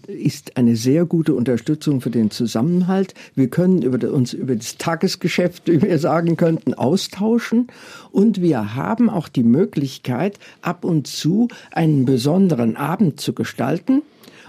ist eine sehr gute Unterstützung für den Zusammenhalt. Wir können über, uns über das Tagesgeschäft, wie wir sagen könnten, austauschen und wir haben auch die Möglichkeit, ab und zu einen besonderen Abend zu gestalten.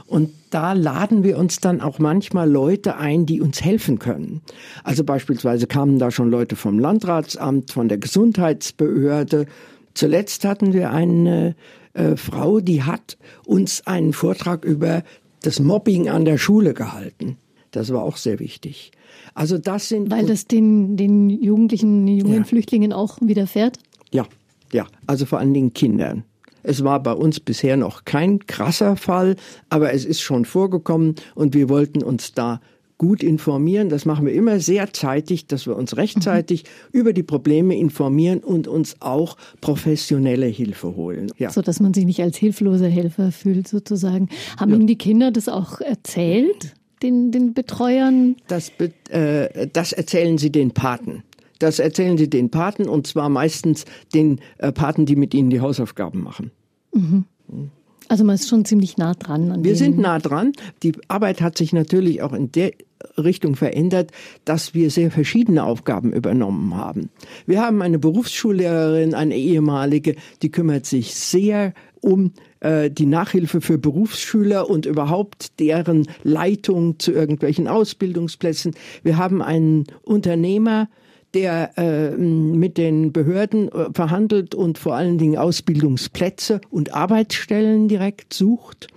Und da laden wir uns dann auch manchmal Leute ein, die uns helfen können. Also beispielsweise kamen da schon Leute vom Landratsamt, von der Gesundheitsbehörde. Zuletzt hatten wir eine äh, Frau, die hat uns einen Vortrag über das Mobbing an der Schule gehalten. Das war auch sehr wichtig. Also das sind weil das den den Jugendlichen, den jungen ja. Flüchtlingen auch widerfährt. Ja, ja. Also vor allen Dingen Kindern. Es war bei uns bisher noch kein krasser Fall, aber es ist schon vorgekommen und wir wollten uns da gut informieren. Das machen wir immer sehr zeitig, dass wir uns rechtzeitig mhm. über die Probleme informieren und uns auch professionelle Hilfe holen. Ja. So dass man sich nicht als hilfloser Helfer fühlt, sozusagen. Haben ja. Ihnen die Kinder das auch erzählt? Den, den Betreuern? Das, äh, das erzählen sie den Paten. Das erzählen sie den Paten und zwar meistens den äh, Paten, die mit ihnen die Hausaufgaben machen. Mhm. mhm. Also man ist schon ziemlich nah dran. wir sind nah dran. Die Arbeit hat sich natürlich auch in der Richtung verändert, dass wir sehr verschiedene Aufgaben übernommen haben. Wir haben eine Berufsschullehrerin, eine ehemalige, die kümmert sich sehr um äh, die Nachhilfe für Berufsschüler und überhaupt deren Leitung zu irgendwelchen Ausbildungsplätzen. Wir haben einen Unternehmer, der äh, mit den Behörden äh, verhandelt und vor allen Dingen Ausbildungsplätze und Arbeitsstellen direkt sucht.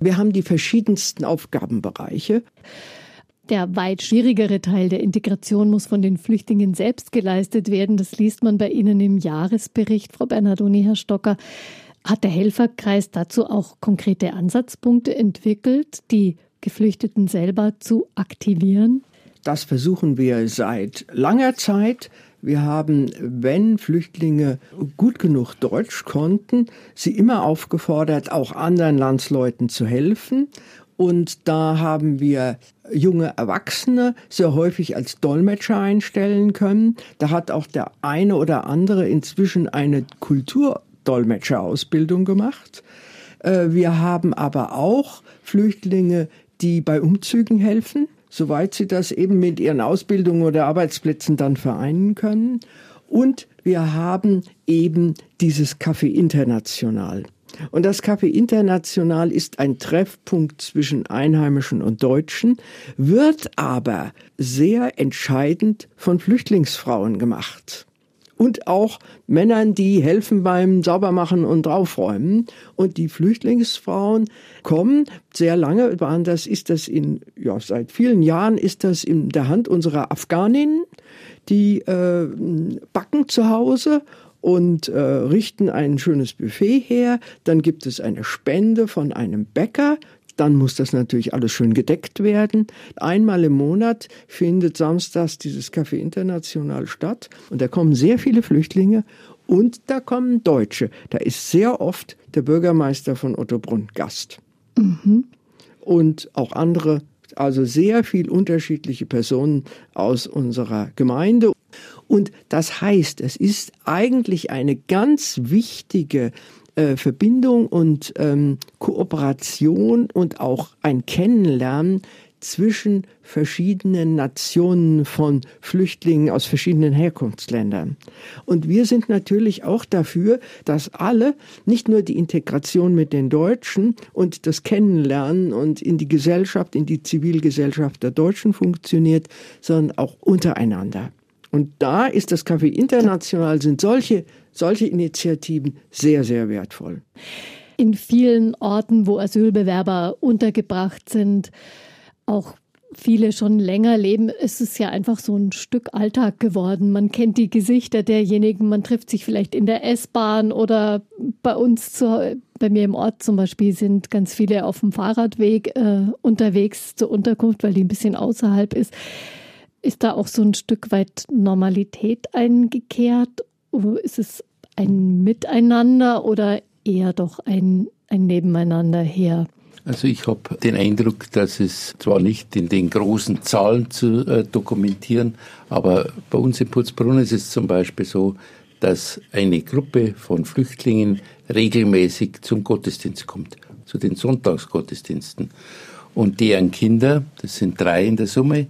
Wir haben die verschiedensten Aufgabenbereiche. Der weit schwierigere Teil der Integration muss von den Flüchtlingen selbst geleistet werden. Das liest man bei Ihnen im Jahresbericht, Frau Bernardoni, Herr Stocker. Hat der Helferkreis dazu auch konkrete Ansatzpunkte entwickelt, die Geflüchteten selber zu aktivieren? Das versuchen wir seit langer Zeit. Wir haben, wenn Flüchtlinge gut genug Deutsch konnten, sie immer aufgefordert, auch anderen Landsleuten zu helfen. Und da haben wir junge Erwachsene sehr häufig als Dolmetscher einstellen können. Da hat auch der eine oder andere inzwischen eine Kulturdolmetscherausbildung gemacht. Äh, wir haben aber auch Flüchtlinge, die bei Umzügen helfen soweit sie das eben mit ihren Ausbildungen oder Arbeitsplätzen dann vereinen können. Und wir haben eben dieses Café International. Und das Café International ist ein Treffpunkt zwischen Einheimischen und Deutschen, wird aber sehr entscheidend von Flüchtlingsfrauen gemacht und auch Männern, die helfen beim Saubermachen und Draufräumen. Und die Flüchtlingsfrauen kommen sehr lange, waren das, ist das in, ja, seit vielen Jahren ist das in der Hand unserer Afghaninnen, die äh, backen zu Hause und äh, richten ein schönes Buffet her. Dann gibt es eine Spende von einem Bäcker, dann muss das natürlich alles schön gedeckt werden. Einmal im Monat findet samstags dieses Café International statt und da kommen sehr viele Flüchtlinge und da kommen Deutsche. Da ist sehr oft der Bürgermeister von Ottobrunn Gast. Mhm. Und auch andere, also sehr viel unterschiedliche Personen aus unserer Gemeinde. Und das heißt, es ist eigentlich eine ganz wichtige äh, Verbindung und ähm, Kooperation und auch ein Kennenlernen zwischen verschiedenen Nationen von Flüchtlingen aus verschiedenen Herkunftsländern. Und wir sind natürlich auch dafür, dass alle, nicht nur die Integration mit den Deutschen und das Kennenlernen und in die Gesellschaft, in die Zivilgesellschaft der Deutschen funktioniert, sondern auch untereinander. Und da ist das Café International, sind solche, solche Initiativen sehr, sehr wertvoll. In vielen Orten, wo Asylbewerber untergebracht sind, auch viele schon länger leben, ist es ja einfach so ein Stück Alltag geworden. Man kennt die Gesichter derjenigen, man trifft sich vielleicht in der S-Bahn oder bei uns, zu, bei mir im Ort zum Beispiel, sind ganz viele auf dem Fahrradweg äh, unterwegs zur Unterkunft, weil die ein bisschen außerhalb ist. Ist da auch so ein Stück weit Normalität eingekehrt? Ist es ein Miteinander oder eher doch ein, ein Nebeneinander her? Also ich habe den Eindruck, dass es zwar nicht in den großen Zahlen zu äh, dokumentieren, aber bei uns in Putzbrunn ist es zum Beispiel so, dass eine Gruppe von Flüchtlingen regelmäßig zum Gottesdienst kommt, zu den Sonntagsgottesdiensten. Und deren Kinder, das sind drei in der Summe,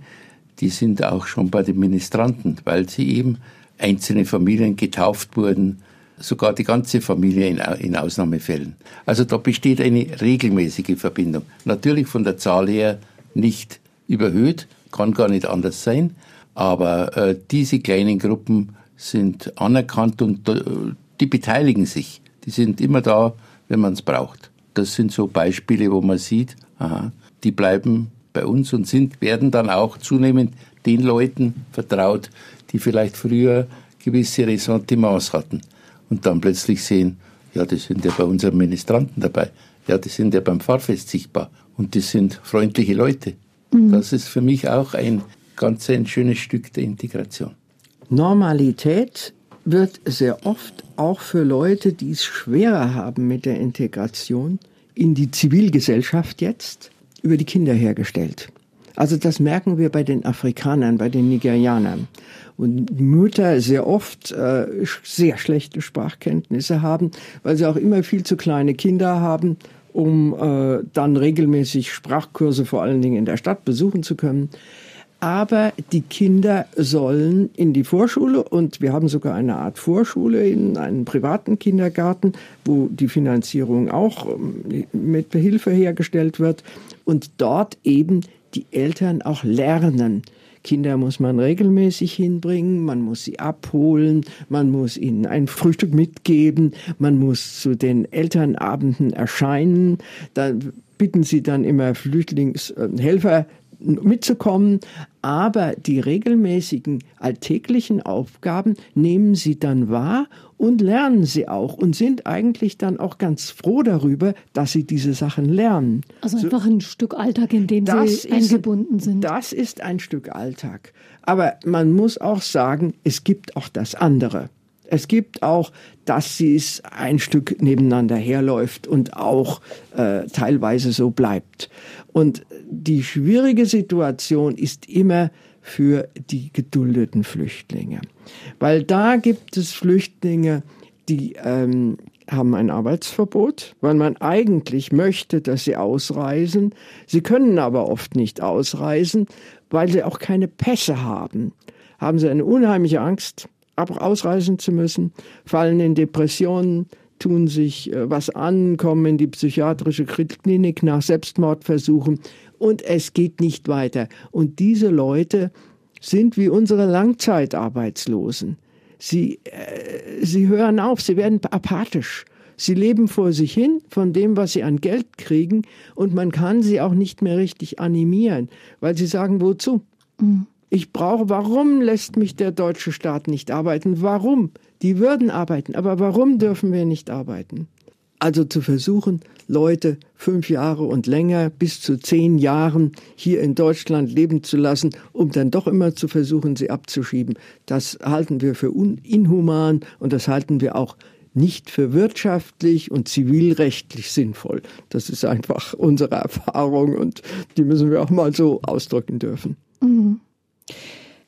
die sind auch schon bei den Ministranten, weil sie eben einzelne Familien getauft wurden, sogar die ganze Familie in, in Ausnahmefällen. Also da besteht eine regelmäßige Verbindung. Natürlich von der Zahl her nicht überhöht, kann gar nicht anders sein, aber äh, diese kleinen Gruppen sind anerkannt und äh, die beteiligen sich. Die sind immer da, wenn man es braucht. Das sind so Beispiele, wo man sieht, aha, die bleiben bei uns und sind, werden dann auch zunehmend den Leuten vertraut, die vielleicht früher gewisse Ressentiments hatten und dann plötzlich sehen, ja, die sind ja bei unseren Ministranten dabei, ja, die sind ja beim Fahrfest sichtbar und die sind freundliche Leute. Mhm. Das ist für mich auch ein ganz ein schönes Stück der Integration. Normalität wird sehr oft auch für Leute, die es schwerer haben mit der Integration in die Zivilgesellschaft jetzt, über die Kinder hergestellt. Also das merken wir bei den Afrikanern, bei den Nigerianern und Mütter sehr oft äh, sehr schlechte Sprachkenntnisse haben, weil sie auch immer viel zu kleine Kinder haben, um äh, dann regelmäßig Sprachkurse vor allen Dingen in der Stadt besuchen zu können. Aber die Kinder sollen in die Vorschule und wir haben sogar eine Art Vorschule in einem privaten Kindergarten, wo die Finanzierung auch ähm, mit Hilfe hergestellt wird und dort eben die Eltern auch lernen, Kinder muss man regelmäßig hinbringen, man muss sie abholen, man muss ihnen ein Frühstück mitgeben, man muss zu den Elternabenden erscheinen, dann bitten sie dann immer Flüchtlingshelfer mitzukommen, aber die regelmäßigen alltäglichen Aufgaben nehmen sie dann wahr und lernen sie auch und sind eigentlich dann auch ganz froh darüber, dass sie diese Sachen lernen. Also einfach ein Stück Alltag, in dem sie ist, eingebunden sind. Das ist ein Stück Alltag. Aber man muss auch sagen, es gibt auch das andere. Es gibt auch, dass es ein Stück nebeneinander herläuft und auch äh, teilweise so bleibt. Und die schwierige Situation ist immer für die geduldeten Flüchtlinge. Weil da gibt es Flüchtlinge, die ähm, haben ein Arbeitsverbot, weil man eigentlich möchte, dass sie ausreisen. Sie können aber oft nicht ausreisen, weil sie auch keine Pässe haben. Haben sie eine unheimliche Angst, ausreisen zu müssen, fallen in Depressionen, tun sich äh, was an, kommen in die psychiatrische Klinik nach Selbstmordversuchen und es geht nicht weiter. Und diese Leute sind wie unsere Langzeitarbeitslosen. Sie, äh, sie hören auf, sie werden apathisch. Sie leben vor sich hin von dem, was sie an Geld kriegen und man kann sie auch nicht mehr richtig animieren, weil sie sagen, wozu? Mhm. Ich brauche, warum lässt mich der deutsche Staat nicht arbeiten? Warum? Die würden arbeiten, aber warum dürfen wir nicht arbeiten? Also zu versuchen, Leute fünf Jahre und länger bis zu zehn Jahren hier in Deutschland leben zu lassen, um dann doch immer zu versuchen, sie abzuschieben, das halten wir für inhuman und das halten wir auch nicht für wirtschaftlich und zivilrechtlich sinnvoll. Das ist einfach unsere Erfahrung und die müssen wir auch mal so ausdrücken dürfen. Mhm.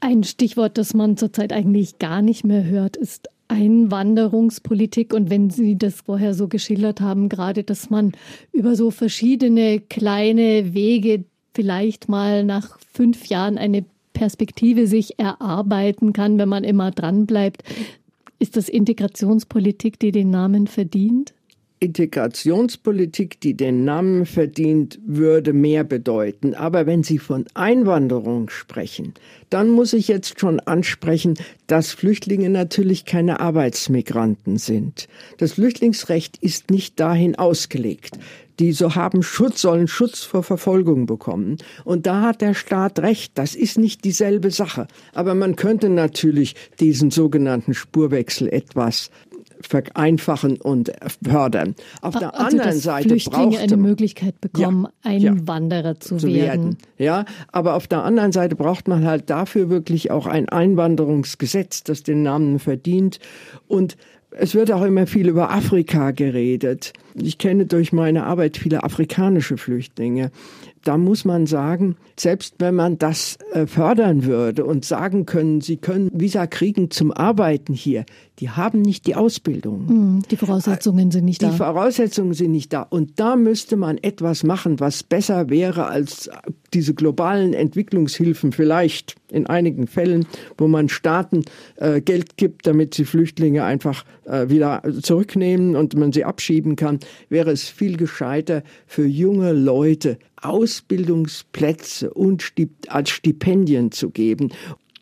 Ein Stichwort, das man zurzeit eigentlich gar nicht mehr hört, ist Einwanderungspolitik. Und wenn Sie das vorher so geschildert haben, gerade, dass man über so verschiedene kleine Wege vielleicht mal nach fünf Jahren eine Perspektive sich erarbeiten kann, wenn man immer dran bleibt. Ist das Integrationspolitik, die den Namen verdient? Integrationspolitik, die den Namen verdient, würde mehr bedeuten. Aber wenn Sie von Einwanderung sprechen, dann muss ich jetzt schon ansprechen, dass Flüchtlinge natürlich keine Arbeitsmigranten sind. Das Flüchtlingsrecht ist nicht dahin ausgelegt die so haben Schutz, sollen Schutz vor Verfolgung bekommen. Und da hat der Staat recht, das ist nicht dieselbe Sache. Aber man könnte natürlich diesen sogenannten Spurwechsel etwas vereinfachen und fördern. Auf der also, anderen dass Seite Flüchtlinge braucht eine Möglichkeit bekommen, ja, Einwanderer ja, zu, zu werden. werden. Ja, aber auf der anderen Seite braucht man halt dafür wirklich auch ein Einwanderungsgesetz, das den Namen verdient. Und es wird auch immer viel über Afrika geredet. Ich kenne durch meine Arbeit viele afrikanische Flüchtlinge da muss man sagen, selbst wenn man das äh, fördern würde und sagen können, sie können Visa kriegen zum Arbeiten hier, die haben nicht die Ausbildung. Mhm, die Voraussetzungen sind nicht da. Die Voraussetzungen sind nicht da. Und da müsste man etwas machen, was besser wäre als diese globalen Entwicklungshilfen vielleicht in einigen Fällen, wo man Staaten äh, Geld gibt, damit sie Flüchtlinge einfach äh, wieder zurücknehmen und man sie abschieben kann, wäre es viel gescheiter für junge Leute Ausbildungsplätze und als Stipendien zu geben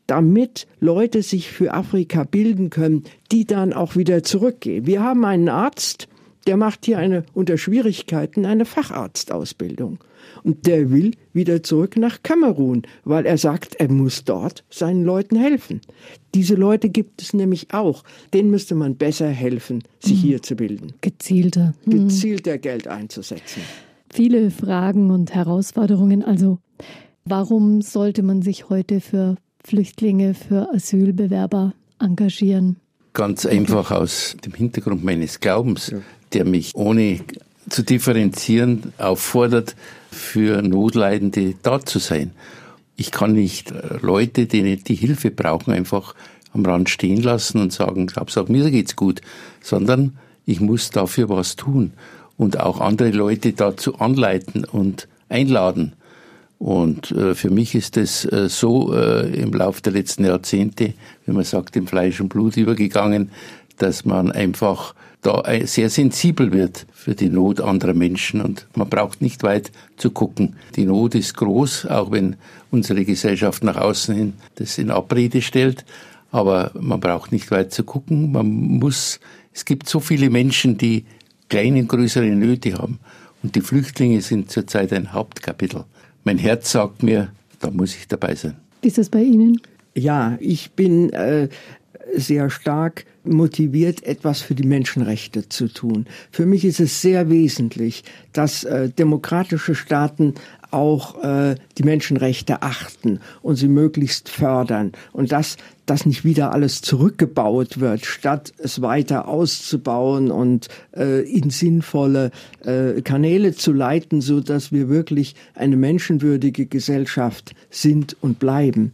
damit Leute sich für Afrika bilden können, die dann auch wieder zurückgehen. Wir haben einen Arzt, der macht hier eine, unter Schwierigkeiten eine Facharztausbildung. Und der will wieder zurück nach Kamerun, weil er sagt, er muss dort seinen Leuten helfen. Diese Leute gibt es nämlich auch. Denen müsste man besser helfen, sich mhm. hier zu bilden. Gezielter. Mhm. Gezielter Geld einzusetzen. Viele Fragen und Herausforderungen. Also, warum sollte man sich heute für Flüchtlinge, für Asylbewerber engagieren? Ganz einfach aus dem Hintergrund meines Glaubens, der mich ohne zu differenzieren auffordert, für Notleidende da zu sein. Ich kann nicht äh, Leute, die die Hilfe brauchen, einfach am Rand stehen lassen und sagen, Hauptsache mir geht's gut, sondern ich muss dafür was tun und auch andere Leute dazu anleiten und einladen. Und äh, für mich ist es äh, so äh, im Laufe der letzten Jahrzehnte, wie man sagt, im Fleisch und Blut übergegangen, dass man einfach da sehr sensibel wird für die Not anderer Menschen und man braucht nicht weit zu gucken. Die Not ist groß, auch wenn unsere Gesellschaft nach außen hin das in Abrede stellt, aber man braucht nicht weit zu gucken. Man muss, es gibt so viele Menschen, die kleine und größere Nöte haben und die Flüchtlinge sind zurzeit ein Hauptkapitel. Mein Herz sagt mir, da muss ich dabei sein. Ist das bei Ihnen? Ja, ich bin äh, sehr stark motiviert, etwas für die Menschenrechte zu tun. Für mich ist es sehr wesentlich, dass äh, demokratische Staaten auch äh, die Menschenrechte achten und sie möglichst fördern und dass das nicht wieder alles zurückgebaut wird, statt es weiter auszubauen und äh, in sinnvolle äh, Kanäle zu leiten, so dass wir wirklich eine menschenwürdige Gesellschaft sind und bleiben.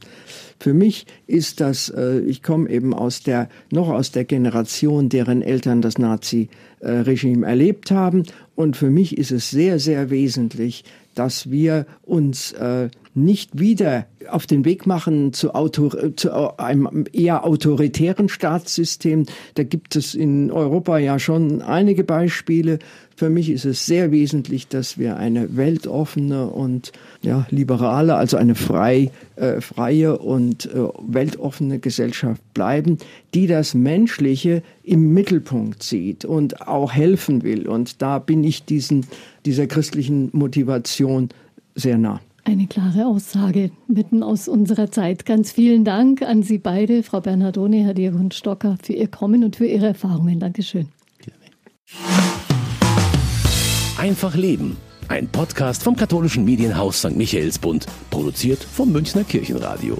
Für mich ist das, äh, ich komme eben aus der, noch aus der Generation, deren Eltern das Nazi-Regime erlebt haben. Und für mich ist es sehr, sehr wesentlich, dass wir uns äh, nicht wieder auf den Weg machen zu, Autor zu einem eher autoritären Staatssystem. Da gibt es in Europa ja schon einige Beispiele. Für mich ist es sehr wesentlich, dass wir eine weltoffene und ja, liberale, also eine frei, äh, freie und äh, weltoffene Gesellschaft bleiben, die das Menschliche im Mittelpunkt sieht und auch helfen will. Und da bin ich diesen, dieser christlichen Motivation sehr nah. Eine klare Aussage mitten aus unserer Zeit. Ganz vielen Dank an Sie beide, Frau Bernhardone, Herr Diakon Stocker, für Ihr Kommen und für Ihre Erfahrungen. Dankeschön. Einfach Leben. Ein Podcast vom katholischen Medienhaus St. Michaelsbund, produziert vom Münchner Kirchenradio.